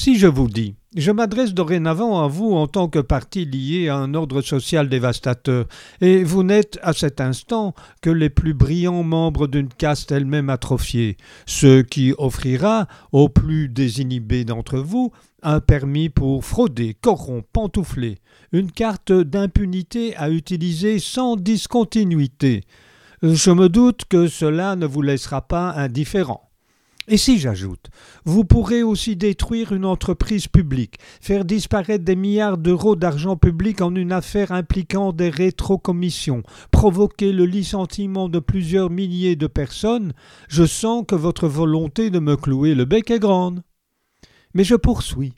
Si je vous dis, je m'adresse dorénavant à vous en tant que parti lié à un ordre social dévastateur, et vous n'êtes à cet instant que les plus brillants membres d'une caste elle-même atrophiée, ce qui offrira aux plus désinhibés d'entre vous un permis pour frauder, corrompre, pantoufler, une carte d'impunité à utiliser sans discontinuité. Je me doute que cela ne vous laissera pas indifférent. Et si j'ajoute, vous pourrez aussi détruire une entreprise publique, faire disparaître des milliards d'euros d'argent public en une affaire impliquant des rétrocommissions, provoquer le licenciement de plusieurs milliers de personnes, je sens que votre volonté de me clouer le bec est grande. Mais je poursuis.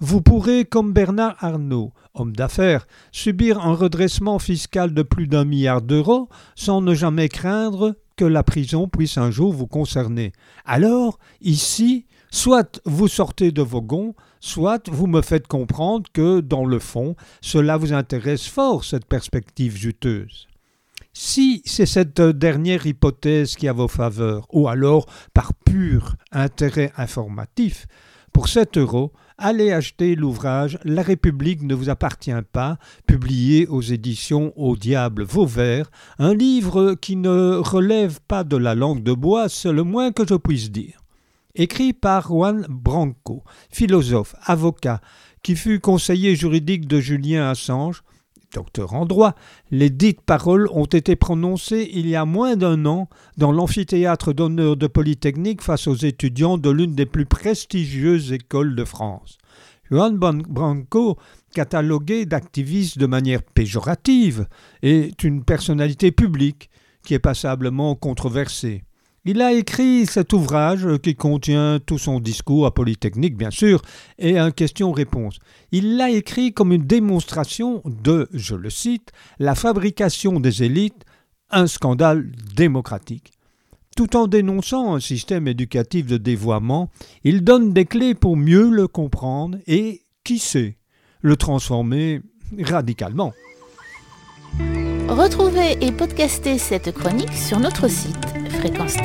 Vous pourrez, comme Bernard Arnault, homme d'affaires, subir un redressement fiscal de plus d'un milliard d'euros sans ne jamais craindre que la prison puisse un jour vous concerner. Alors, ici, soit vous sortez de vos gonds, soit vous me faites comprendre que, dans le fond, cela vous intéresse fort, cette perspective juteuse. Si c'est cette dernière hypothèse qui a vos faveurs, ou alors par pur intérêt informatif, pour 7 euros, allez acheter l'ouvrage La République ne vous appartient pas, publié aux éditions Au diable Vauvert, un livre qui ne relève pas de la langue de bois, c'est le moins que je puisse dire. Écrit par Juan Branco, philosophe, avocat, qui fut conseiller juridique de Julien Assange, docteur en droit, les dites paroles ont été prononcées il y a moins d'un an dans l'amphithéâtre d'honneur de Polytechnique face aux étudiants de l'une des plus prestigieuses écoles de France. Juan Branco, catalogué d'activiste de manière péjorative, est une personnalité publique qui est passablement controversée. Il a écrit cet ouvrage qui contient tout son discours à Polytechnique, bien sûr, et un question-réponse. Il l'a écrit comme une démonstration de, je le cite, la fabrication des élites, un scandale démocratique. Tout en dénonçant un système éducatif de dévoiement, il donne des clés pour mieux le comprendre et, qui sait, le transformer radicalement. Retrouvez et podcastez cette chronique sur notre site fréquence